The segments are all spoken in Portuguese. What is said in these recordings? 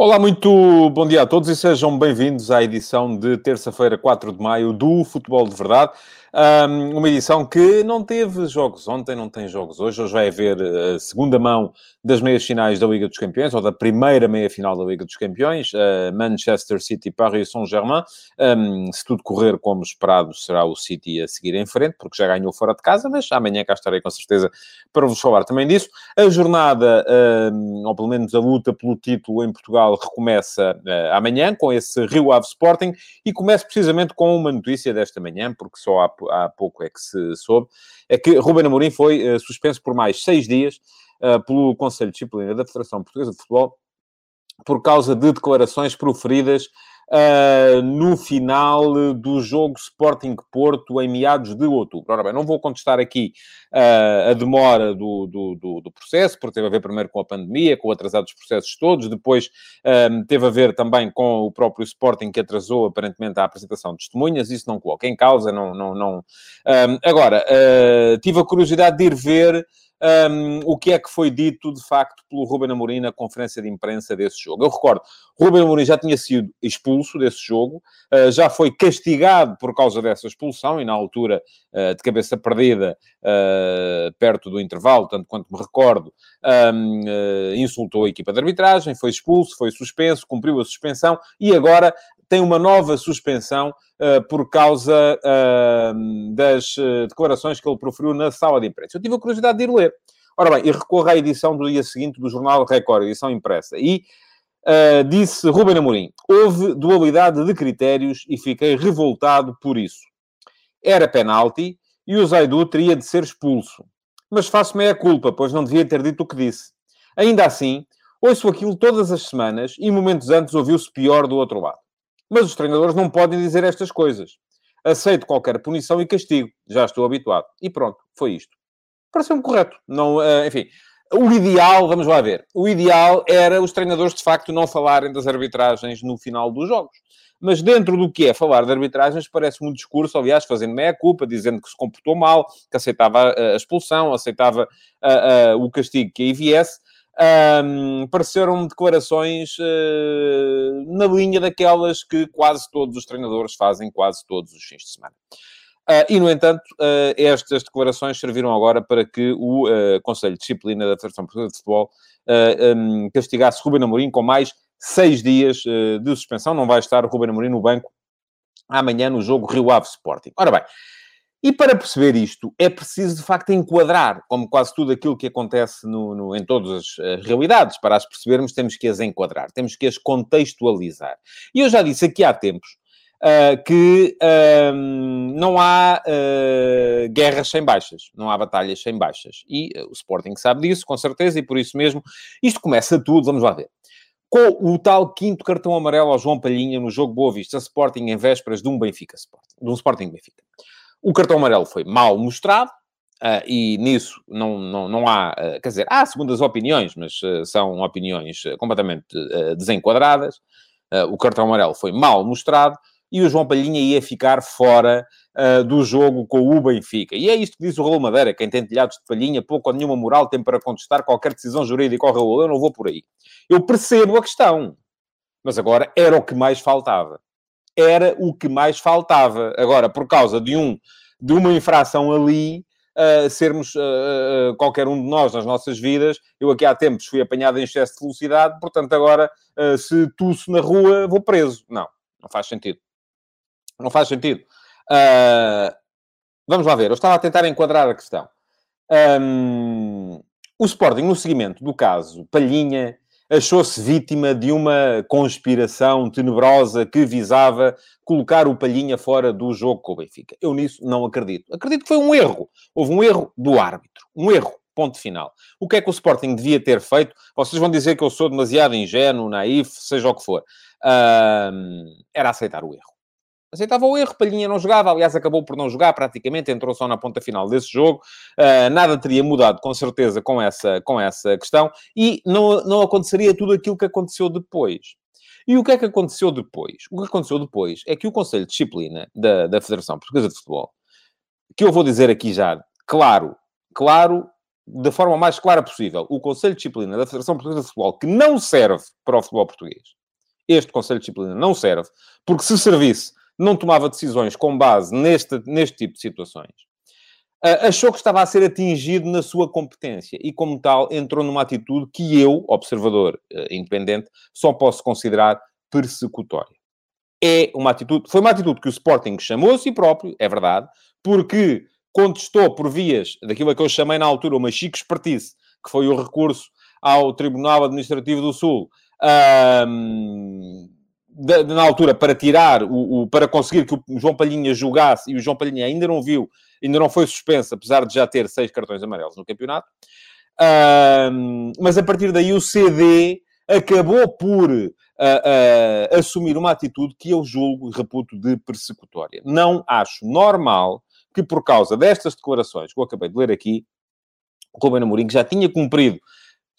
Olá, muito bom dia a todos e sejam bem-vindos à edição de terça-feira, 4 de maio, do Futebol de Verdade. Um, uma edição que não teve jogos ontem, não tem jogos hoje. Hoje vai haver a segunda mão das meias finais da Liga dos Campeões, ou da primeira meia final da Liga dos Campeões, uh, Manchester City, Paris Saint-Germain. Um, se tudo correr como esperado, será o City a seguir em frente, porque já ganhou fora de casa, mas amanhã cá estarei com certeza para vos falar também disso. A jornada, um, ou pelo menos a luta pelo título em Portugal, recomeça uh, amanhã com esse Rio Ave Sporting e começa precisamente com uma notícia desta manhã, porque só há há pouco é que se soube, é que Ruben Amorim foi uh, suspenso por mais seis dias uh, pelo Conselho de Disciplina da Federação Portuguesa de Futebol por causa de declarações proferidas uh, no final do jogo Sporting Porto em meados de outubro. Ora bem, não vou contestar aqui uh, a demora do, do, do, do, processo, porque teve a ver primeiro com a pandemia, com o atrasado dos processos todos, depois um, teve a ver também com o próprio Sporting que atrasou aparentemente a apresentação de testemunhas, isso não coloca em causa, não... não, não... Agora, uh, tive a curiosidade de ir ver um, o que é que foi dito, de facto, pelo Ruben Amorim na conferência de imprensa desse jogo. Eu recordo, Ruben Amorim já tinha sido expulso desse jogo, uh, já foi castigado por causa dessa expulsão, e na altura, uh, de cabeça perdida, uh, perto do intervalo, tanto quanto me recordo, um, insultou a equipa de arbitragem, foi expulso, foi suspenso, cumpriu a suspensão, e agora tem uma nova suspensão uh, por causa uh, das uh, declarações que ele proferiu na sala de imprensa. Eu tive a curiosidade de ir ler. Ora bem, e recorro à edição do dia seguinte do jornal Record, edição impressa. E disse Ruben Amorim, houve dualidade de critérios e fiquei revoltado por isso. Era penalti e o Zaidu teria de ser expulso. Mas faço meia culpa, pois não devia ter dito o que disse. Ainda assim, ouço aquilo todas as semanas e momentos antes ouviu-se pior do outro lado. Mas os treinadores não podem dizer estas coisas. Aceito qualquer punição e castigo. Já estou habituado. E pronto, foi isto. Pareceu-me correto. Não, uh, enfim, o ideal, vamos lá ver, o ideal era os treinadores de facto não falarem das arbitragens no final dos jogos. Mas dentro do que é falar de arbitragens, parece um discurso, aliás, fazendo meia-culpa, dizendo que se comportou mal, que aceitava a expulsão, aceitava uh, uh, o castigo que aí viesse, um, pareceram declarações uh, na linha daquelas que quase todos os treinadores fazem quase todos os fins de semana. Uh, e, no entanto, uh, estas declarações serviram agora para que o Conselho de Disciplina da Federação Portuguesa de Futebol um, castigasse Ruben Amorim com mais seis dias de suspensão. Não vai estar Ruben Amorim no banco amanhã no jogo Rio Ave Sporting. Ora bem, e para perceber isto, é preciso de facto enquadrar, como quase tudo aquilo que acontece no, no, em todas as uh, realidades. Para as percebermos, temos que as enquadrar, temos que as contextualizar. E eu já disse aqui há tempos uh, que uh, não há uh, guerras sem baixas, não há batalhas sem baixas. E o Sporting sabe disso, com certeza, e por isso mesmo, isto começa tudo, vamos lá ver com o tal quinto cartão amarelo ao João Palhinha no jogo Boa Vista Sporting em vésperas de um Benfica Sporting, de um Sporting Benfica. O cartão amarelo foi mal mostrado, Uh, e nisso não, não, não há, uh, quer dizer, há segundas opiniões, mas uh, são opiniões completamente desenquadradas. o cartão amarelo foi mal mostrado e o João Palhinha ia ficar fora do jogo com o Benfica. E é isto que diz o Raul Madeira: quem tem telhados de palhinha, pouco ou nenhuma moral tem para contestar qualquer decisão jurídica ao Raul. Eu não vou por aí. Eu percebo a questão, mas agora era o que mais faltava era o que mais faltava. Agora, por causa de, um, de uma infração ali, uh, sermos uh, uh, qualquer um de nós nas nossas vidas, eu aqui há tempos fui apanhado em excesso de velocidade, portanto agora, se tuço na rua, vou preso. Não, não faz sentido. Não faz sentido. vamos lá ver, eu estava a tentar enquadrar a questão. Um, o Sporting, no seguimento do caso Palhinha, achou-se vítima de uma conspiração tenebrosa que visava colocar o Palhinha fora do jogo com o Benfica. Eu nisso não acredito. Acredito que foi um erro. Houve um erro do árbitro. Um erro. Ponto final. O que é que o Sporting devia ter feito? Vocês vão dizer que eu sou demasiado ingênuo, naif, seja o que for. Era aceitar o erro aceitava o erro, Palhinha não jogava, aliás, acabou por não jogar praticamente, entrou só na ponta final desse jogo, uh, nada teria mudado com certeza com essa, com essa questão e não, não aconteceria tudo aquilo que aconteceu depois. E o que é que aconteceu depois? O que aconteceu depois é que o Conselho de Disciplina da, da Federação Portuguesa de Futebol, que eu vou dizer aqui já claro, claro, da forma mais clara possível, o Conselho de Disciplina da Federação Portuguesa de Futebol, que não serve para o futebol português, este Conselho de Disciplina não serve, porque se servisse, não tomava decisões com base neste, neste tipo de situações, achou que estava a ser atingido na sua competência e, como tal, entrou numa atitude que eu, observador eh, independente, só posso considerar persecutória. É uma atitude, foi uma atitude que o Sporting chamou a si próprio, é verdade, porque contestou por vias daquilo que eu chamei na altura uma chique expertise, que foi o recurso ao Tribunal Administrativo do Sul, um, na altura para tirar, o, o, para conseguir que o João Palhinha jogasse, e o João Palhinha ainda não viu, ainda não foi suspenso, apesar de já ter seis cartões amarelos no campeonato. Um, mas a partir daí o CD acabou por uh, uh, assumir uma atitude que eu julgo e reputo de persecutória. Não acho normal que, por causa destas declarações que eu acabei de ler aqui, o Amorim, que já tinha cumprido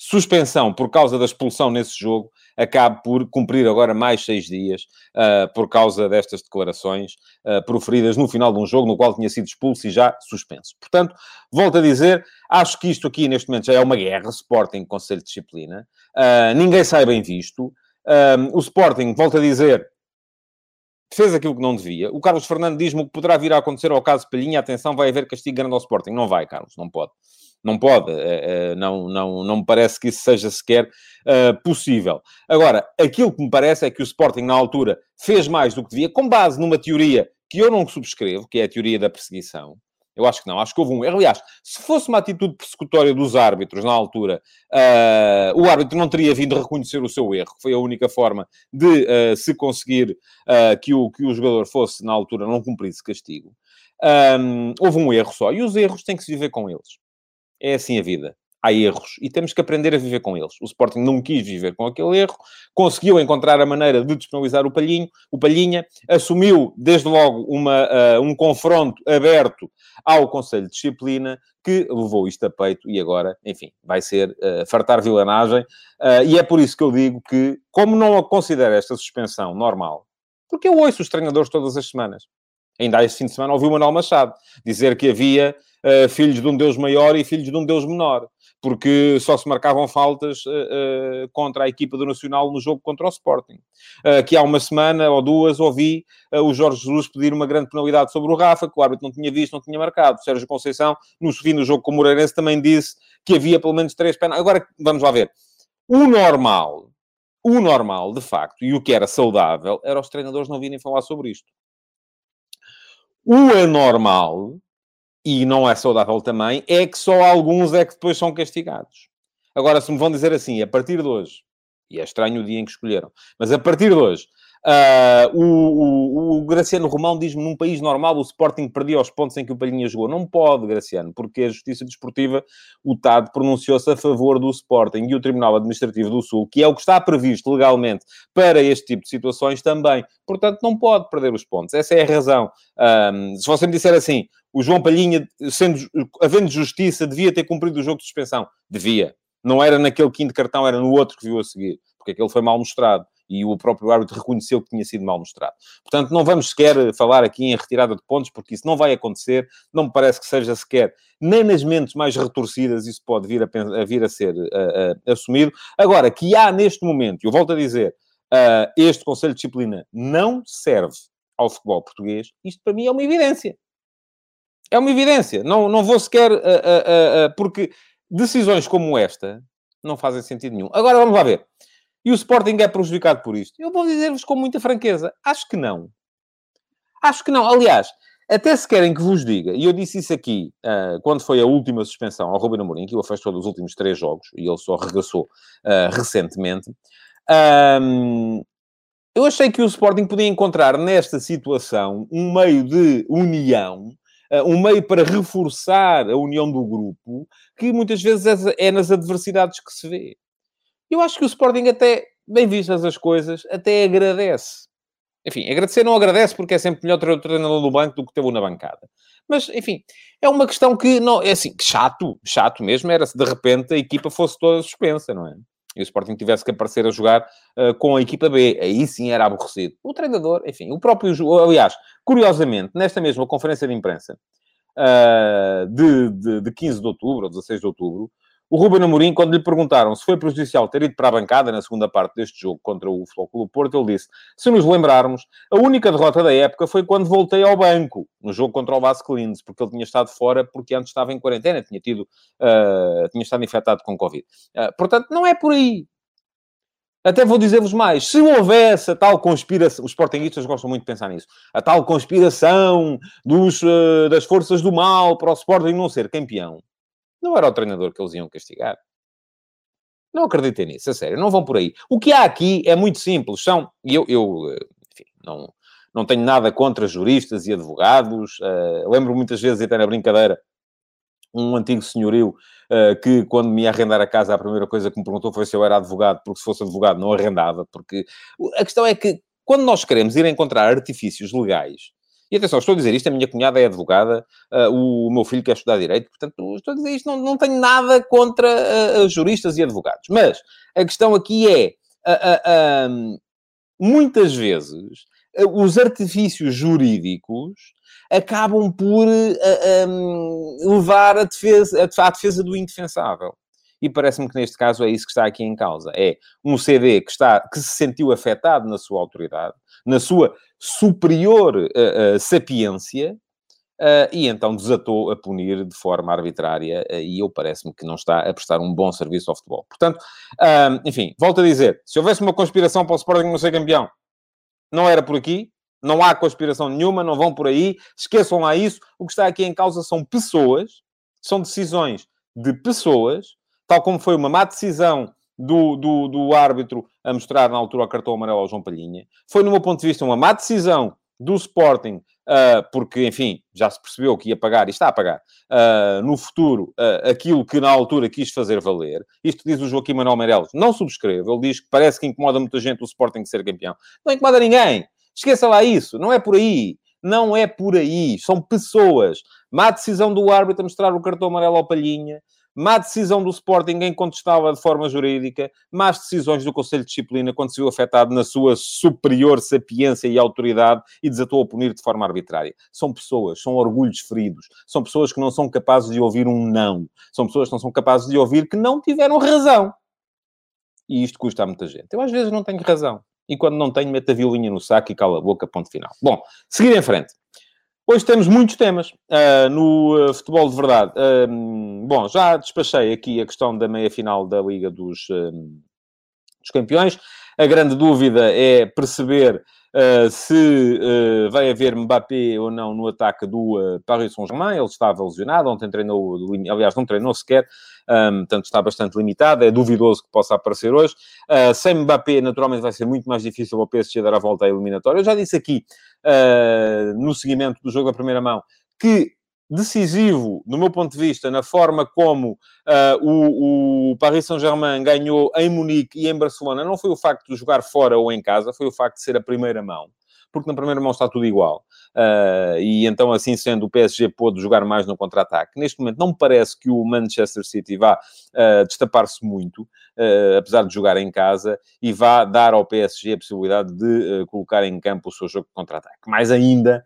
suspensão por causa da expulsão nesse jogo, acabe por cumprir agora mais seis dias uh, por causa destas declarações uh, proferidas no final de um jogo no qual tinha sido expulso e já suspenso. Portanto, volto a dizer, acho que isto aqui neste momento já é uma guerra, Sporting, Conselho de Disciplina. Uh, ninguém sai bem visto. o Sporting, volto a dizer, fez aquilo que não devia. O Carlos Fernando diz-me o que poderá vir a acontecer ao caso Palhinha. Atenção, vai haver castigo grande ao Sporting. Não vai, Carlos, não pode. Não pode. Eh, eh, não, não, não me parece que isso seja sequer uh, possível. Agora, aquilo que me parece é que o Sporting, na altura, fez mais do que devia, com base numa teoria que eu não subscrevo, que é a teoria da perseguição. Eu acho que não, acho que houve um erro. Aliás, se fosse uma atitude persecutória dos árbitros na altura, uh, o árbitro não teria vindo reconhecer o seu erro, que foi a única forma de uh, se conseguir uh, que, o, que o jogador fosse, na altura, não cumprisse castigo. Um, houve um erro só. E os erros têm que se viver com eles. É assim a vida há erros e temos que aprender a viver com eles. O Sporting não quis viver com aquele erro, conseguiu encontrar a maneira de disponibilizar o Palhinho, o Palhinha, assumiu desde logo uma, uh, um confronto aberto ao Conselho de Disciplina, que levou isto a peito e agora, enfim, vai ser uh, fartar vilanagem. Uh, e é por isso que eu digo que, como não considero esta suspensão normal, porque eu ouço os treinadores todas as semanas. Ainda este fim de semana ouvi o Manuel Machado dizer que havia uh, filhos de um Deus maior e filhos de um Deus menor porque só se marcavam faltas uh, uh, contra a equipa do Nacional no jogo contra o Sporting. Que há uma semana ou duas ouvi o Jorge Jesus pedir uma grande penalidade sobre o Rafa, que o árbitro não tinha visto, não tinha marcado. Sérgio Conceição, no fim do jogo com o Moreirense, também disse que havia pelo menos três penalidades. Agora, vamos lá ver. O normal, o normal, de facto, e o que era saudável, era os treinadores não virem falar sobre isto. O anormal e não é saudável também, é que só alguns é que depois são castigados. Agora, se me vão dizer assim, a partir de hoje, e é estranho o dia em que escolheram, mas a partir de hoje, uh, o, o, o, Graciano Romão diz-me num país normal o Sporting perdia os pontos em que o Palhinha jogou. Não pode, Graciano, porque a Justiça Desportiva, o TAD, pronunciou-se a favor do Sporting e o Tribunal Administrativo do Sul, que é o que está previsto legalmente para este tipo de situações também. Portanto, não pode perder os pontos. Essa é a razão. Um, se você me disser assim, o João Palhinha, sendo, havendo justiça, devia ter cumprido o jogo de suspensão. Devia. Não era naquele quinto cartão, era no outro que viu a seguir, porque aquele foi mal mostrado. E o próprio árbitro reconheceu que tinha sido mal mostrado. Portanto, não vamos sequer falar aqui em retirada de pontos, porque isso não vai acontecer. Não me parece que seja sequer, nem nas mentes mais retorcidas, isso pode vir a, a vir a ser uh, uh, assumido. Agora, que há neste momento, eu volto a dizer, este Conselho de Disciplina não serve ao futebol português, isto para mim é uma evidência. É uma evidência. Não, não vou sequer. Porque decisões como esta não fazem sentido nenhum. Agora vamos lá ver. E o Sporting é prejudicado por isto? Eu vou dizer-vos com muita franqueza: acho que não. Acho que não. Aliás, até se querem que vos diga, e eu disse isso aqui uh, quando foi a última suspensão ao Ruben Amorim, que o afastou dos últimos três jogos, e ele só regressou uh, recentemente. Um, eu achei que o Sporting podia encontrar nesta situação um meio de união uh, um meio para reforçar a união do grupo, que muitas vezes é, é nas adversidades que se vê. Eu acho que o Sporting até, bem vistas as coisas, até agradece. Enfim, agradecer não agradece porque é sempre melhor ter o treinador do banco do que ter-o na bancada. Mas, enfim, é uma questão que, não, é assim, chato, chato mesmo era se de repente a equipa fosse toda suspensa, não é? e o Sporting tivesse que aparecer a jogar uh, com a equipa B. Aí sim era aborrecido. O treinador, enfim, o próprio... Aliás, curiosamente, nesta mesma conferência de imprensa, uh, de, de, de 15 de outubro, ou 16 de outubro, o Ruben Amorim, quando lhe perguntaram se foi prejudicial ter ido para a bancada na segunda parte deste jogo contra o Clube Porto, ele disse, se nos lembrarmos, a única derrota da época foi quando voltei ao banco, no jogo contra o Vasco Lindes, porque ele tinha estado fora porque antes estava em quarentena, tinha tido, uh, tinha estado infectado com Covid. Uh, portanto, não é por aí. Até vou dizer-vos mais. Se houvesse a tal conspiração... Os sportinguistas gostam muito de pensar nisso. A tal conspiração dos, uh, das forças do mal para o Sporting não ser campeão. Não era o treinador que eles iam castigar. Não acreditem nisso, a sério. Não vão por aí. O que há aqui é muito simples. São... E eu, eu eh, enfim, não, não tenho nada contra juristas e advogados. Uh, lembro muitas vezes, até na brincadeira, um antigo senhorio uh, que, quando me ia arrendar a casa, a primeira coisa que me perguntou foi se eu era advogado, porque se fosse advogado não arrendava, porque a questão é que quando nós queremos ir encontrar artifícios legais, e atenção, estou a dizer isto, a minha cunhada é advogada, uh, o meu filho quer estudar Direito, portanto, estou a dizer isto, não, não tenho nada contra uh, juristas e advogados. Mas a questão aqui é, uh, muitas vezes, os artifícios jurídicos acabam por um, levar a defesa, a, à defesa do indefensável. E parece-me que neste caso é isso que está aqui em causa. É um CD que, está, que se sentiu afetado na sua autoridade, na sua superior uh, uh, sapiência, Uh, e então desatou a punir de forma arbitrária, uh, e eu parece-me que não está a prestar um bom serviço ao futebol. Portanto, uh, enfim, volto a dizer, se houvesse uma conspiração para o Sporting não ser campeão, não era por aqui, não há conspiração nenhuma, não vão por aí, esqueçam lá isso. O que está aqui em causa são pessoas, são decisões de pessoas, tal como foi uma má decisão do, do, do árbitro a mostrar na altura o cartão amarelo ao João Palhinha. Foi, no meu ponto de vista, uma má decisão do Sporting, uh, porque, enfim, já se percebeu que ia pagar, e está a pagar, uh, no futuro, uh, aquilo que na altura quis fazer valer. Isto diz o Joaquim Manuel Meireles, não subscreve. Ele diz que parece que incomoda muita gente o Sporting ser campeão. Não incomoda ninguém. Esqueça lá isso, não é por aí. Não é por aí. São pessoas. Má decisão do árbitro a mostrar o cartão amarelo ao Palhinha. Má decisão do Sporting em contestá-la de forma jurídica. Más decisões do Conselho de Disciplina quando se viu afetado na sua superior sapiência e autoridade e desatou a punir de forma arbitrária. São pessoas, são orgulhos feridos. São pessoas que não são capazes de ouvir um não. São pessoas que não são capazes de ouvir que não tiveram razão. E isto custa a muita gente. Eu às vezes não tenho razão e quando não tenho, meto a violinha no saco e cala a boca, ponto final. Bom, seguir em frente. Hoje temos muitos temas uh, no uh, futebol de verdade. Uh, bom, já despachei aqui a questão da meia-final da Liga dos, dos Campeões. A grande dúvida é perceber Uh, se uh, vai haver Mbappé ou não no ataque do uh, Paris Saint-Germain. Ele estava lesionado, ontem treinou, aliás, não treinou sequer, um, portanto está bastante limitado. É duvidoso que possa aparecer hoje. sem Mbappé, naturalmente, vai ser muito mais difícil ao PSG dar a volta à eliminatória. Eu já disse aqui, no seguimento do jogo da primeira mão, que decisivo, do meu ponto de vista, na forma como uh, o, o, Paris Saint-Germain ganhou em Munique e em Barcelona, não foi o facto de jogar fora ou em casa, foi o facto de ser a primeira mão. Porque na primeira mão está tudo igual. Uh, e então, assim sendo, o PSG pôde jogar mais no contra-ataque. Neste momento, não me parece que o Manchester City vá uh, destapar-se muito, apesar de jogar em casa, e vá dar ao PSG a possibilidade de colocar em campo o seu jogo de contra-ataque. Mais ainda,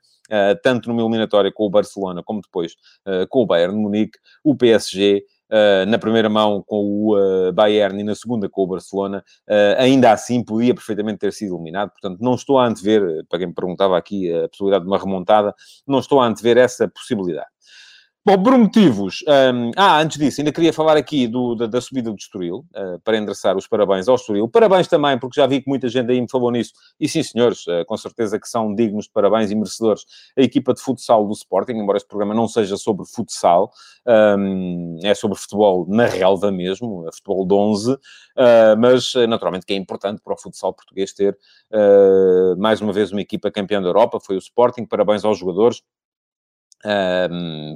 tanto numa eliminatória com o Barcelona como depois uh, com o Bayern de Munique, o PSG Uh, na primeira mão com o uh, Bayern e na segunda com o Barcelona, uh, ainda assim podia perfeitamente ter sido eliminado. Portanto, não estou a antever, para quem me perguntava aqui a possibilidade de uma remontada, não estou a antever essa possibilidade. Bom, por motivos. Um, ah, antes disso, ainda queria falar aqui do, da, da, subida do Estoril, uh, para endereçar os parabéns ao Estoril. Parabéns também, porque já vi que muita gente aí me falou nisso. E sim, senhores, uh, com certeza que são dignos de parabéns e merecedores a equipa de futsal do Sporting, embora este programa não seja sobre futsal, um, é sobre futebol na relva mesmo, futebol de 11, uh, mas naturalmente que é importante para o futsal português ter mais uma vez uma equipa campeã da Europa, foi o Sporting. Parabéns aos jogadores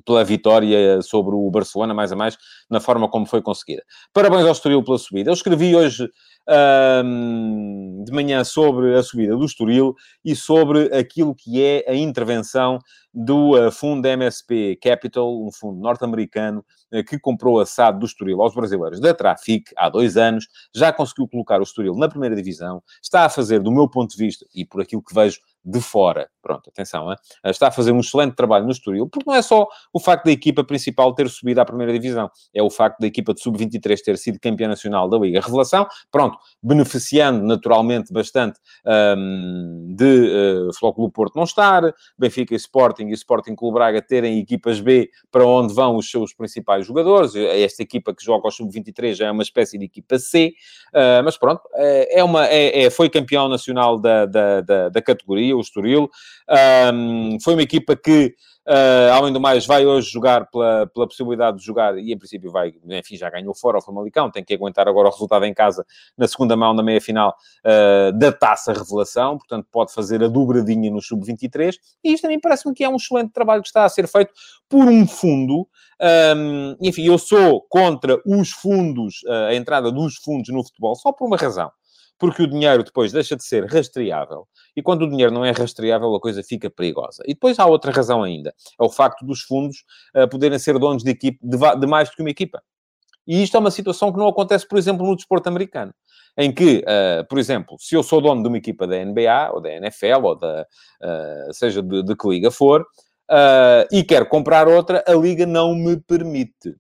pela vitória sobre o Barcelona, mais a mais, na forma como foi conseguida. Parabéns ao Estoril pela subida. Eu escrevi hoje um, de manhã sobre a subida do Estoril e sobre aquilo que é a intervenção do uh, fundo MSP Capital, um fundo norte-americano uh, que comprou a SAD do Estoril aos brasileiros da Trafic há dois anos, já conseguiu colocar o Estoril na primeira divisão, está a fazer, do meu ponto de vista, e por aquilo que vejo de fora. Pronto, atenção, hein? está a fazer um excelente trabalho no Estoril, porque não é só o facto da equipa principal ter subido à primeira divisão, é o facto da equipa de sub-23 ter sido campeã nacional da Liga Revelação, pronto, beneficiando naturalmente bastante um, de uh, Flóculo Porto não estar, Benfica e Sporting e Sporting Clube Braga terem equipas B para onde vão os seus principais jogadores, esta equipa que joga ao sub-23 já é uma espécie de equipa C, uh, mas pronto, é uma, é, é, foi campeão nacional da, da, da, da categoria, o Estoril. Um, foi uma equipa que, uh, além do mais, vai hoje jogar pela, pela possibilidade de jogar, e em princípio vai, enfim, já ganhou fora o Famalicão, tem que aguentar agora o resultado em casa na segunda mão, na meia-final uh, da Taça Revelação, portanto pode fazer a dobradinha no Sub-23, e isto também parece-me que é um excelente trabalho que está a ser feito por um fundo, um, enfim, eu sou contra os fundos, uh, a entrada dos fundos no futebol, só por uma razão porque o dinheiro depois deixa de ser rastreável. E quando o dinheiro não é rastreável, a coisa fica perigosa. E depois há outra razão ainda. É o facto dos fundos uh, poderem ser donos de, equipe, de, de mais do que uma equipa. E isto é uma situação que não acontece, por exemplo, no desporto americano. Em que, uh, por exemplo, se eu sou dono de uma equipa da NBA, ou da NFL, ou da, uh, seja de, de, que liga for, e quero comprar outra, a liga não me permite.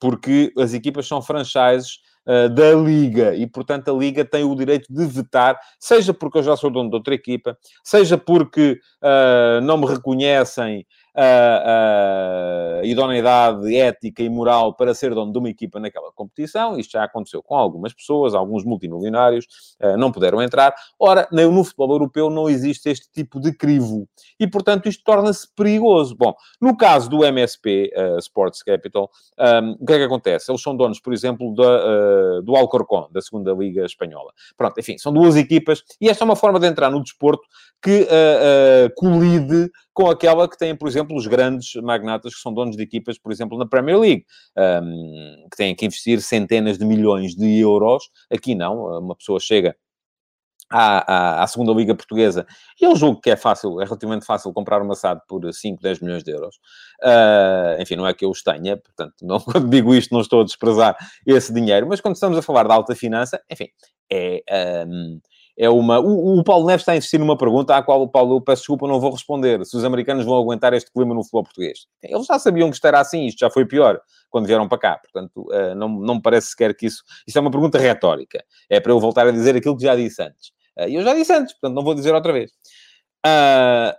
Porque as equipas são franchises uh, da Liga. E, portanto, a Liga tem o direito de vetar, seja porque eu já sou dono de outra equipa, seja porque uh, não me reconhecem a, idoneidade ética e moral para ser dono de uma equipa naquela competição. Isto já aconteceu com algumas pessoas, alguns multimilionários uh, não puderam entrar. Ora, no futebol europeu não existe este tipo de crivo e, portanto, isto torna-se perigoso. Bom, no caso do MSP uh, eh, Sports Capital, um, ehm, o que é que acontece? Eles são donos, por exemplo, da, uh, do Alcorcón, da segunda Liga Espanhola. Pronto, enfim, são duas equipas e esta é uma forma de entrar no desporto que colide com aquela que tem, por exemplo, os grandes magnatas que são donos de equipas, por exemplo, na Premier League, um, que têm que investir centenas de milhões de euros. Aqui não, uma pessoa chega à, à, à, segunda liga portuguesa, e eu julgo que é fácil, é relativamente fácil comprar uma SAD por 5, 10 milhões de euros. Uh, enfim, não é que eu os tenha, portanto, não, quando digo isto não estou a desprezar esse dinheiro, mas quando estamos a falar da alta finança, enfim, é... é uma. O, o, Paulo Neves está a insistir numa pergunta à qual o Paulo, eu peço desculpa, não vou responder. Se os americanos vão aguentar este clima no futebol português. Eles já sabiam que era assim, isto já foi pior quando vieram para cá. Portanto, uh, não, não me parece sequer que isso. Isto é uma pergunta retórica. É para eu voltar a dizer aquilo que já disse antes. Uh, e eu já disse antes, portanto, não vou dizer outra vez. Uh,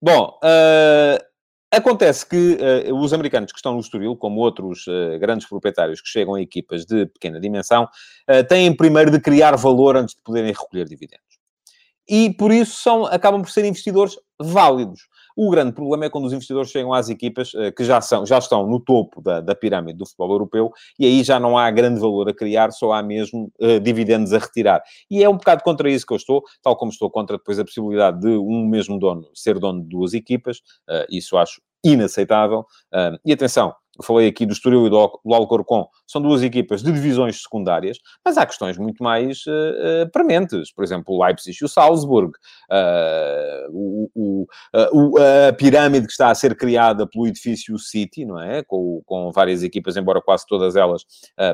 bom, Acontece que uh, os americanos que estão no Estoril, como outros uh, grandes proprietários que chegam a equipas de pequena dimensão, uh, têm primeiro de criar valor antes de poderem recolher dividendos. E por isso são, acabam por ser investidores válidos. O grande problema é quando os investidores chegam às equipas que já, são, já estão no topo da, da pirâmide do futebol europeu e aí já não há grande valor a criar, só há mesmo dividendos a retirar. E é um bocado contra isso que eu estou, tal como estou contra depois a possibilidade de um mesmo dono ser dono de duas equipas. isso acho inaceitável. e atenção, falei aqui do Estoril e do, Alcorcón, são duas equipas de divisões secundárias, mas há questões muito mais uh, uh, prementes. Por exemplo, o Leipzig e o Salzburg, uh, o, o, a pirâmide que está a ser criada pelo edifício City, não é? Com, com várias equipas, embora quase todas elas,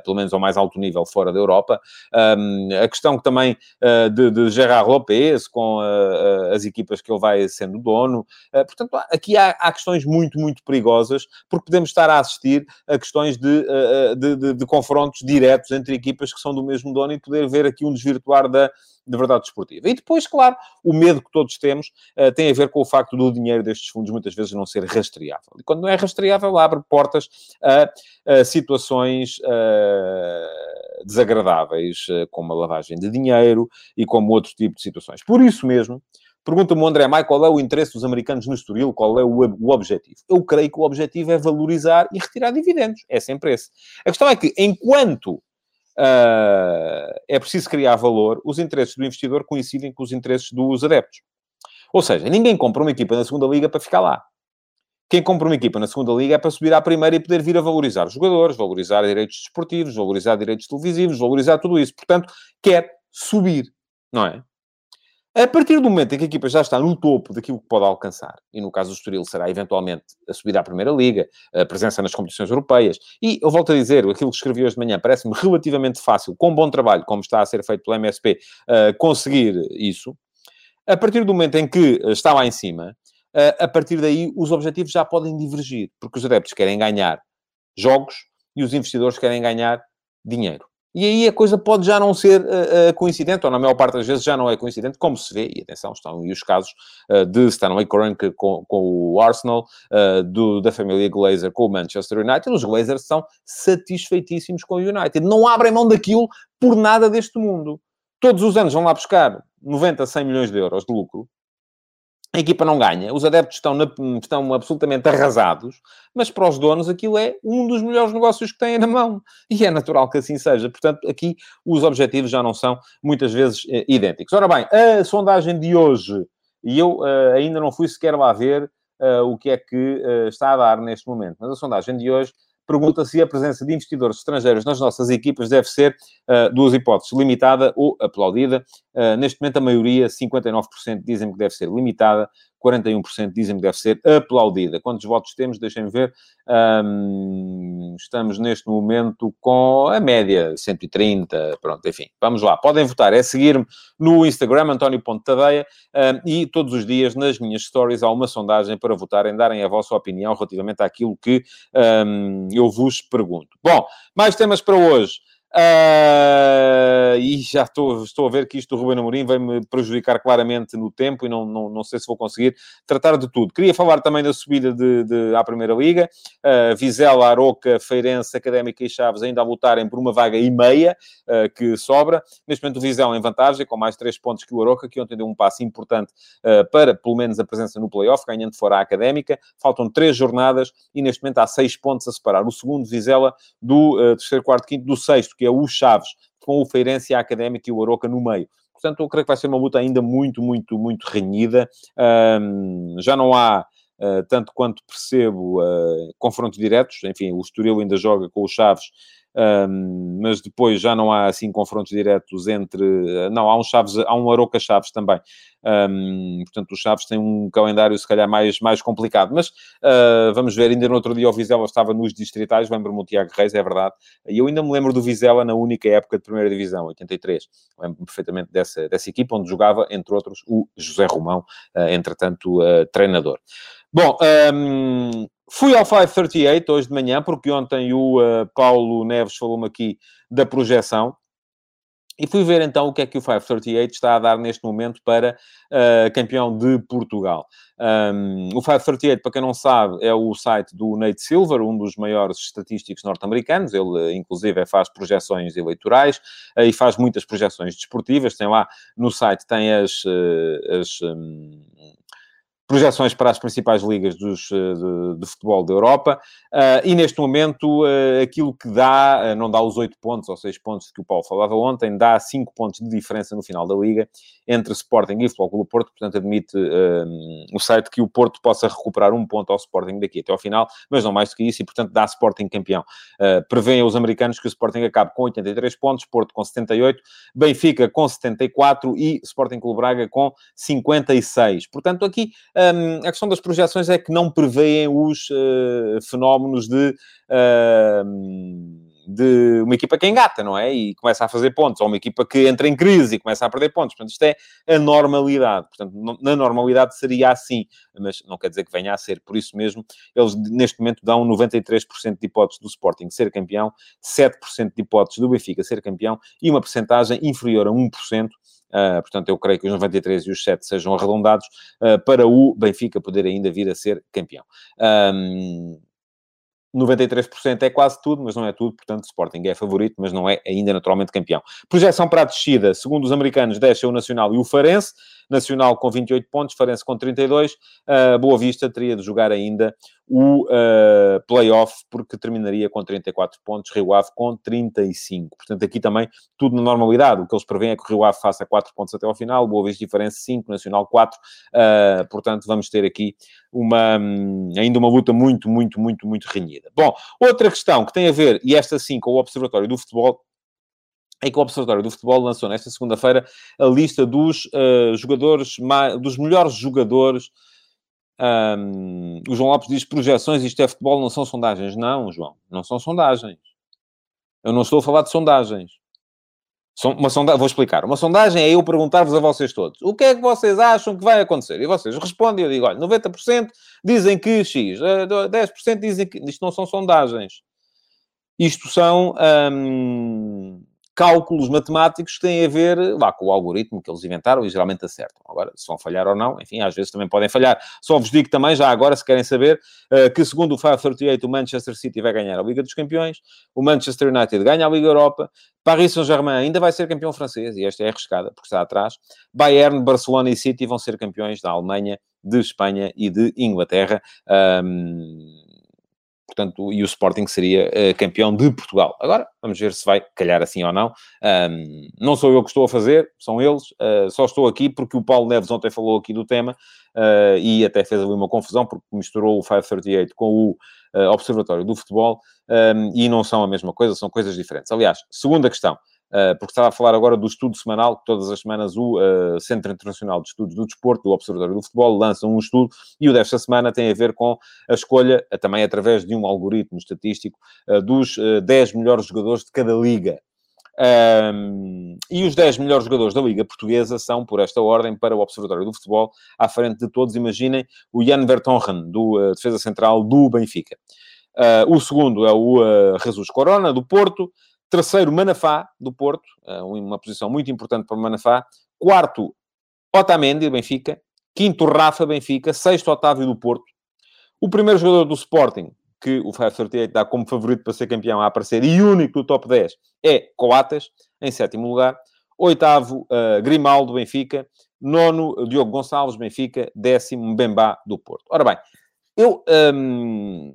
pelo menos ao mais alto nível, fora da Europa. Um, a questão que também de, de Gerard Lopez, com as equipas que ele vai sendo dono. portanto, aqui há, há questões muito, muito perigosas, porque podemos estar a a questões de, de, de, de, confrontos diretos entre equipas que são do mesmo dono e poder ver aqui um desvirtuar da, de verdade desportiva. E depois, claro, o medo que todos temos uh, tem a ver com o facto do dinheiro destes fundos muitas vezes não ser rastreável. E quando não é rastreável, abre portas a, a situações uh, desagradáveis, uh, como a lavagem de dinheiro e como outro tipo de situações. Por isso mesmo, Pergunta-me o André Maia qual é o interesse dos americanos no Estoril, qual é o, o objetivo. Eu creio que o objetivo é valorizar e retirar dividendos. É sempre esse. A questão é que, enquanto uh, é preciso criar valor, os interesses do investidor coincidem com os interesses dos adeptos. Ou seja, ninguém compra uma equipa na segunda liga para ficar lá. quem compra uma equipa na segunda liga é para subir à primeira e poder vir a valorizar os jogadores, valorizar direitos desportivos, valorizar direitos televisivos, valorizar tudo isso. Portanto, quer subir, não é? A partir do momento em que a equipa já está no topo daquilo que pode alcançar, e no caso do Estoril será eventualmente a subida à Primeira Liga, a presença nas competições europeias, e eu volto a dizer, aquilo que escrevi hoje de manhã parece-me relativamente fácil, com bom trabalho, como está a ser feito pela MSP, conseguir isso. A partir do momento em que está lá em cima, uh, a partir daí os objetivos já podem divergir, porque os adeptos querem ganhar jogos e os investidores querem ganhar dinheiro. E aí a coisa pode já não ser uh, coincidente, ou na maior parte das vezes já não é coincidente, como se vê, e atenção, estão aí os casos uh, de Stanley Kroenke com, com o Arsenal, uh, do, da família Glazer com o Manchester United. Os Glazers são satisfeitíssimos com o United. Não abrem mão daquilo por nada deste mundo. Todos os anos vão lá buscar 90, 100 milhões de euros de lucro, a equipa não ganha, os adeptos estão, na, estão absolutamente arrasados, mas para os donos aquilo é um dos melhores negócios que têm na mão. E é natural que assim seja. Portanto, aqui os objetivos já não são muitas vezes eh, idênticos. Ora bem, a sondagem de hoje, e eu uh, ainda não fui sequer lá ver uh, o que é que uh, está a dar neste momento, mas a sondagem de hoje pergunta se a presença de investidores estrangeiros nas nossas equipas deve ser uh, duas hipóteses, limitada ou aplaudida. Uh, neste momento, a maioria, 59%, dizem que deve ser limitada, 41% dizem que deve ser aplaudida. Quantos votos temos? Deixem-me ver. Um, estamos neste momento com a média, 130, pronto, enfim. Vamos lá, podem votar. É seguir-me no Instagram, António Tadeia, um, e todos os dias nas minhas stories há uma sondagem para votarem, darem a vossa opinião relativamente àquilo que um, eu vos pergunto. Bom, mais temas para hoje. Uh, e já estou, estou a ver que isto do Ruben Amorim vai-me prejudicar claramente no tempo e não, não, não sei se vou conseguir tratar de tudo. Queria falar também da subida de, de à Primeira Liga. Uh, Vizela, Aroca, Feirense, Académica e Chaves ainda a lutarem por uma vaga e meia uh, que sobra. Neste momento o Vizela em vantagem, com mais três pontos que o Aroca, que ontem deu um passo importante para, pelo menos, a presença no play-off, ganhando fora a Académica. Faltam três jornadas e neste momento há seis pontos a separar. O segundo Vizela do terceiro, quarto, quinto, do sexto, que é o Chaves, com o Feirense, a Académica e o Aroca no meio. Portanto, eu creio que vai ser uma luta ainda muito, muito, muito renhida. Um, já não há, uh, tanto quanto percebo, uh, confrontos diretos. Enfim, o Estoril ainda joga com o Chaves um, mas depois já não há assim confrontos diretos entre. Não, há um Chaves, há um Aroca Chaves também. Um, portanto, o Chaves tem um calendário se calhar mais, mais complicado. Mas uh, vamos ver, ainda no outro dia o Vizela estava nos distritais, lembro-me o Tiago Reis, é verdade. E eu ainda me lembro do Vizela na única época de primeira divisão, 83. Lembro-me perfeitamente dessa, dessa equipa, onde jogava, entre outros, o José Romão, uh, entretanto, uh, treinador. Bom, um, Fui ao 538 hoje de manhã, porque ontem o uh, Paulo Neves falou-me aqui da projeção. E fui ver então o que é que o 538 está a dar neste momento para uh, campeão de Portugal. Um, o 538, para quem não sabe, é o site do Nate Silver, um dos maiores estatísticos norte-americanos. Ele, inclusive, faz projeções eleitorais uh, e faz muitas projeções desportivas. Tem lá no site, tem as, uh, as um, projeções para as principais ligas dos, eh, de, de, futebol da Europa, uh, e neste momento uh, aquilo que dá, uh, não dá os 8 pontos ou 6 pontos que o Paulo falava ontem, dá 5 pontos de diferença no final da liga entre Sporting e Futebol Clube Porto, portanto admite o site que o Porto possa recuperar um ponto ao Sporting daqui até ao final, mas não mais do que isso, e portanto dá Sporting campeão. Uh, os americanos que o Sporting acabe com 83 pontos, Porto com 78, Benfica com 74 e Sporting Clube Braga com 56. Portanto, aqui um, a questão das projeções é que não prevêem os uh, fenómenos de, uh, de uma equipa que engata, não é? E começa a fazer pontos, ou uma equipa que entra em crise e começa a perder pontos. Portanto, isto é a normalidade. Portanto, na normalidade seria assim, mas não quer dizer que venha a ser. Por isso mesmo, eles neste momento dão 93% de hipóteses do Sporting ser campeão, 7% de hipóteses do Benfica ser campeão e uma percentagem inferior a 1% Uh, portanto, eu creio que os 93 e os 7 sejam arredondados uh, para o Benfica poder ainda vir a ser campeão. Um, 93% é quase tudo, mas não é tudo, portanto, Sporting é favorito, mas não é ainda naturalmente campeão. Projeção para a descida, segundo os americanos, deixa o Nacional e o Farense. Nacional com 28 pontos, Farense com 32. Uh, Boa Vista teria de jogar ainda o uh, play-off, porque terminaria com 34 pontos, Rio Ave com 35. Portanto, aqui também tudo na normalidade. O que eles prevêem é que o Rio Ave faça 4 pontos até ao final, Boa Vez diferença 5, Nacional 4. Uh, portanto, vamos ter aqui uma, um, ainda uma luta muito, muito, muito, muito renhida. Bom, outra questão que tem a ver, e esta sim, com o Observatório do Futebol, é que o Observatório do Futebol lançou nesta segunda-feira a lista dos uh, jogadores, dos melhores jogadores. Um, o João Lopes diz projeções, isto é futebol, não são sondagens. Não, João, não são sondagens. Eu não estou a falar de sondagens. Uma sonda... Vou explicar. Uma sondagem é eu perguntar-vos a vocês todos o que é que vocês acham que vai acontecer? E vocês respondem, eu digo, olha, 90% dizem que X, 10% eh, dizem que... Isto não são sondagens. Isto são... Hum cálculos matemáticos que têm a ver lá com o algoritmo que eles inventaram e geralmente acertam. Agora, se vão falhar ou não, enfim, às vezes também podem falhar. Só vos digo também, já agora, se querem saber, uh, que segundo o 538, o Manchester City vai ganhar a Liga dos Campeões, o Manchester United ganha a Liga Europa, Paris Saint-Germain ainda vai ser campeão francês, e esta é arriscada, porque está atrás. Bayern, Barcelona e City vão ser campeões da Alemanha, de Espanha e de Inglaterra. Um portanto, e o Sporting seria uh, campeão de Portugal. Agora, vamos ver se vai calhar assim ou não. Um, não sou eu que estou a fazer, são eles. Uh, só estou aqui porque o Paulo Neves ontem falou aqui do tema uh, e até fez ali uma confusão porque misturou o 538 com o Observatório do Futebol um, e não são a mesma coisa, são coisas diferentes. Aliás, segunda questão. Uh, porque estava a falar agora do estudo semanal, que todas as semanas o uh, Centro Internacional de Estudos do Desporto, do Observatório do Futebol, lança um estudo, e o desta semana tem a ver com a escolha, uh, também através de um algoritmo estatístico, dos 10 melhores jogadores de cada liga. Um, e os 10 melhores jogadores da Liga Portuguesa são, por esta ordem, para o Observatório do Futebol, à frente de todos, imaginem, o Jan Vertonghen, do defesa central do Benfica. o segundo é o Jesus Corona, do Porto. Terceiro, Manafá, do Porto, eh, uma posição muito importante para o Manafá. Quarto, Otamendi, do Benfica. Quinto, Rafa, Benfica. Sexto, Otávio, do Porto. O primeiro jogador do Sporting, que o 538 dá como favorito para ser campeão a aparecer, e único do top 10, é Coates, em sétimo lugar. Oitavo, uh, Grimaldo, Benfica. Nono, Diogo Gonçalves, Benfica. Décimo, Mbemba, do Porto. Ora bem, eu um,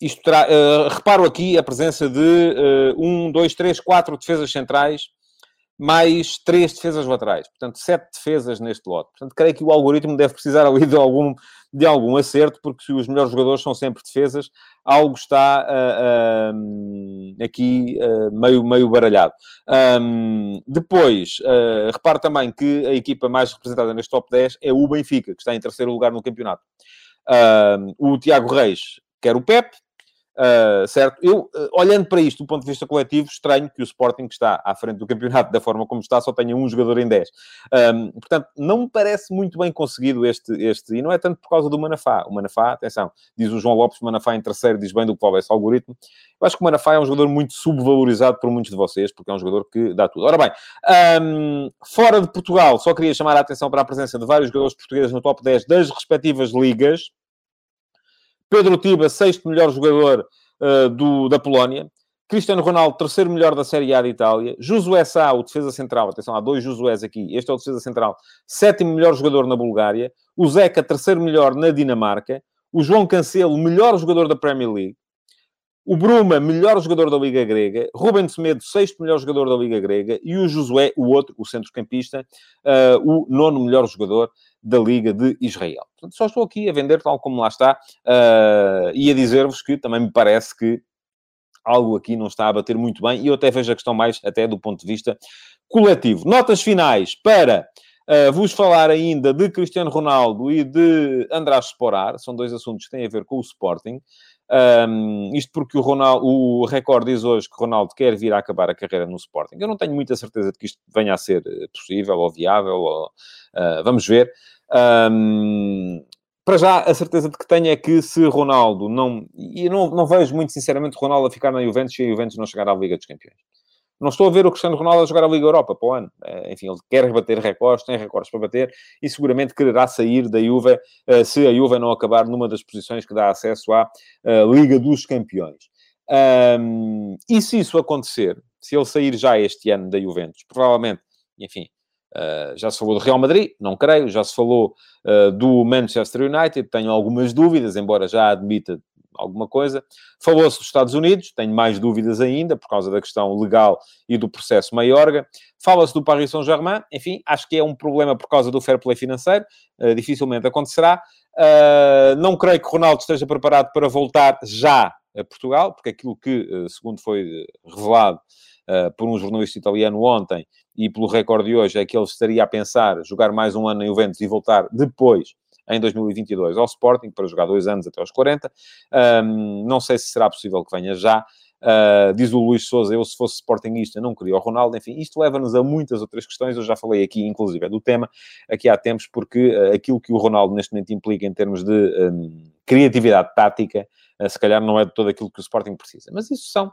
isto uh, reparo aqui a presença de uh, um, dois, três, quatro defesas centrais, mais três defesas laterais. Portanto, sete defesas neste lote. Portanto, creio que o algoritmo deve precisar ali de algum, de algum acerto, porque se os melhores jogadores são sempre defesas, algo está uh, uh, aqui uh, meio, meio baralhado. Um, depois, uh, reparo também que a equipa mais representada neste top 10 é o Benfica, que está em terceiro lugar no campeonato. o Tiago Reis quer o Pep, Uh, certo? Eu, uh, olhando para isto do ponto de vista coletivo, estranho que o Sporting, que está à frente do campeonato da forma como está, só tenha um jogador em 10. Um, portanto, não me parece muito bem conseguido este, este, e não é tanto por causa do Manafá. O Manafá, atenção, diz o João Lopes, o Manafá em terceiro, diz bem do que vale esse algoritmo. Eu acho que o Manafá é um jogador muito subvalorizado por muitos de vocês, porque é um jogador que dá tudo. Ora bem, um, fora de Portugal, só queria chamar a atenção para a presença de vários jogadores portugueses no top 10 das respectivas ligas. Pedro Tiba, sexto melhor jogador uh, do, da Polónia. Cristiano Ronaldo, terceiro melhor da Série A de Itália. Josué Sá, o defesa central. Atenção, há dois Josués aqui. Este é o defesa central. Sétimo melhor jogador na Bulgária. O Zeca, terceiro melhor na Dinamarca. O João Cancelo, melhor jogador da Premier League. O Bruma, melhor jogador da Liga Grega. Ruben Semedo, sexto melhor jogador da Liga Grega. E o Josué, o outro, o centrocampista, uh, o nono melhor jogador da Liga de Israel. Portanto, só estou aqui a vender tal como lá está uh, e a dizer-vos que também me parece que algo aqui não está a bater muito bem e eu até vejo a questão mais até do ponto de vista coletivo. Notas finais para uh, vos falar ainda de Cristiano Ronaldo e de András Sporar. São dois assuntos que têm a ver com o Sporting. Um, isto porque o, Ronaldo, o recorde diz hoje que Ronaldo quer vir a acabar a carreira no Sporting. Eu não tenho muita certeza de que isto venha a ser eh, possível ou viável. Ou, uh, vamos ver. Um, para já, a certeza de que tenho é que se Ronaldo não... E não, não vejo muito sinceramente Ronaldo a ficar na Juventus e a Juventus não chegar à Liga dos Campeões. Não estou a ver o Cristiano Ronaldo a jogar a Liga Europa para o ano. Eh, enfim, ele quer bater recordes, tem recordes para bater e seguramente quererá sair da Juve eh, se a Juve não acabar numa das posições que dá acesso à eh, Liga dos Campeões. Um, e se isso acontecer, se ele sair já este ano da Juventus, provavelmente, enfim, Uh, já se falou do Real Madrid, não creio. Já se falou uh, do Manchester United, tenho algumas dúvidas, embora já admita alguma coisa. Falou-se dos Estados Unidos, tenho mais dúvidas ainda, por causa da questão legal e do processo Maiorga. Fala-se do Paris Saint-Germain, enfim, acho que é um problema por causa do fair play financeiro, uh, dificilmente acontecerá. não creio que Ronaldo esteja preparado para voltar já a Portugal, porque aquilo que, segundo foi revelado por um jornalista italiano ontem, e pelo recorde de hoje é que ele estaria a pensar jogar mais um ano em Juventus e voltar depois em 2022 ao Sporting, para jogar dois anos até aos 40. Um, não sei se será possível que venha já. Uh, diz o Luís Souza, eu se fosse Sportingista não queria o Ronaldo. Enfim, isto leva-nos a muitas outras questões. Eu já falei aqui, inclusive, do tema, aqui há tempos, porque uh, aquilo que o Ronaldo neste momento implica em termos de um, criatividade tática, uh, se calhar não é de todo aquilo que o Sporting precisa. Mas isso são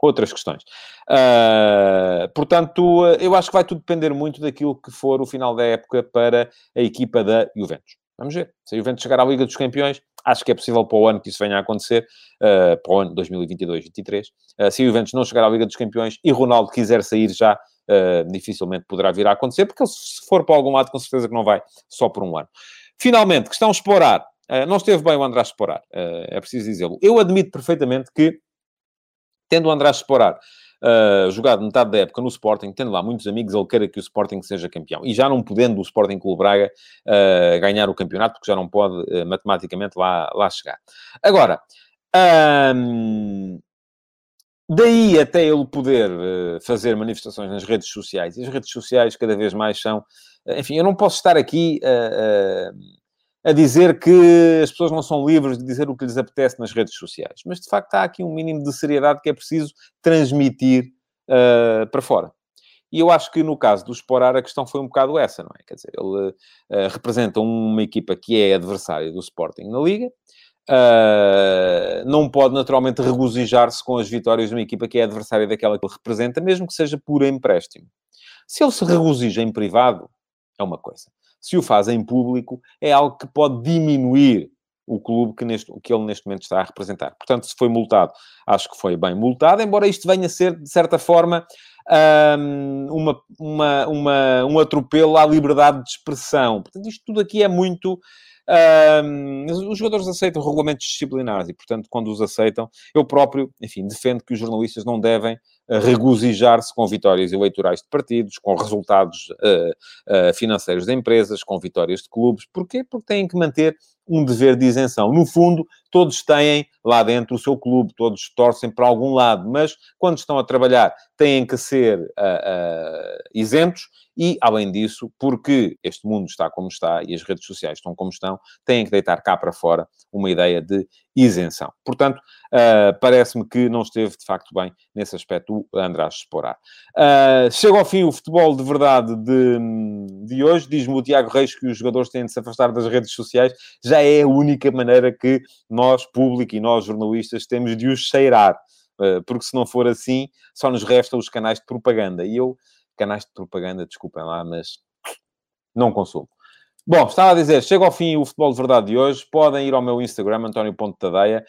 outras questões. Uh, portanto, eu acho que vai tudo depender muito daquilo que for o final da época para a equipa da Juventus. Vamos ver. Se a Juventus chegar à Liga dos Campeões, acho que é possível para o ano que isso venha a acontecer, uh, para o ano 2022-23. Uh, se a Juventus não chegar à Liga dos Campeões e Ronaldo quiser sair já, dificilmente poderá vir a acontecer, porque ele, se for para algum lado, com certeza que não vai só por um ano. Finalmente, questão explorar. não esteve bem o André explorar, é preciso dizê-lo. Eu admito perfeitamente que tendo o András Sporar uh, jogado metade da época no Sporting, tendo lá muitos amigos, ele queira que o Sporting seja campeão. E já não podendo o Sporting Clube Braga uh, ganhar o campeonato, porque já não pode uh, matematicamente lá, lá chegar. Agora, um, daí até ele poder uh, fazer manifestações nas redes sociais, e as redes sociais cada vez mais são... Enfim, eu não posso estar aqui a dizer que as pessoas não são livres de dizer o que lhes apetece nas redes sociais. Mas, de facto, há aqui um mínimo de seriedade que é preciso transmitir uh, para fora. E eu acho que no caso do Sporar a questão foi um bocado essa, não é? Quer dizer, ele uh, representa uma equipa que é adversária do Sporting na Liga, uh, não pode naturalmente regozijar-se com as vitórias de uma equipa que é adversária daquela que ele representa, mesmo que seja por empréstimo. Se ele se regozija em privado, é uma coisa se o faz em público, é algo que pode diminuir o clube que, neste, que ele neste momento está a representar. Portanto, se foi multado, acho que foi bem multado, embora isto venha a ser, de certa forma, um, uma, uma, um atropelo à liberdade de expressão. Portanto, isto tudo aqui é muito um, os jogadores aceitam regulamentos disciplinares e, portanto, quando os aceitam, eu próprio, enfim, defendo que os jornalistas não devem uh, regozijar-se com vitórias eleitorais de partidos, com resultados uh, uh, financeiros de empresas, com vitórias de clubes. Porquê? Porque têm que manter um dever de isenção. No fundo, todos têm lá dentro o seu clube, todos torcem para algum lado, mas quando estão a trabalhar têm que ser uh, uh, isentos e, além disso, porque este mundo está como está e as redes sociais estão como estão, têm que deitar cá para fora uma ideia de isenção. Portanto, uh, parece-me que não esteve, de facto, bem nesse aspecto o András Esporar. Uh, chega ao fim o futebol de verdade de, de hoje. Diz-me o Tiago Reis que os jogadores têm de se afastar das redes sociais. Já é a única maneira que nós, público e nós, jornalistas, temos de os cheirar. Uh, porque se não for assim, só nos restam os canais de propaganda. E eu, canais de propaganda, desculpem lá, mas não consumo. Bom, estava a dizer, chega ao fim o Futebol de Verdade de hoje. Podem ir ao meu Instagram, António Ponte Tadeia,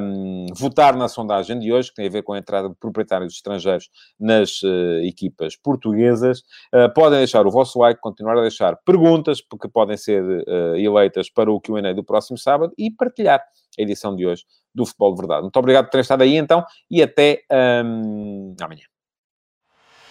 um, votar na sondagem de hoje, que tem a ver com a entrada de proprietários estrangeiros nas uh, equipas portuguesas. Uh, podem deixar o vosso like, continuar a deixar perguntas, porque podem ser uh, eleitas para o Q&A do próximo sábado e partilhar a edição de hoje do Futebol de Verdade. Muito obrigado por terem estado aí, então, e até um, amanhã.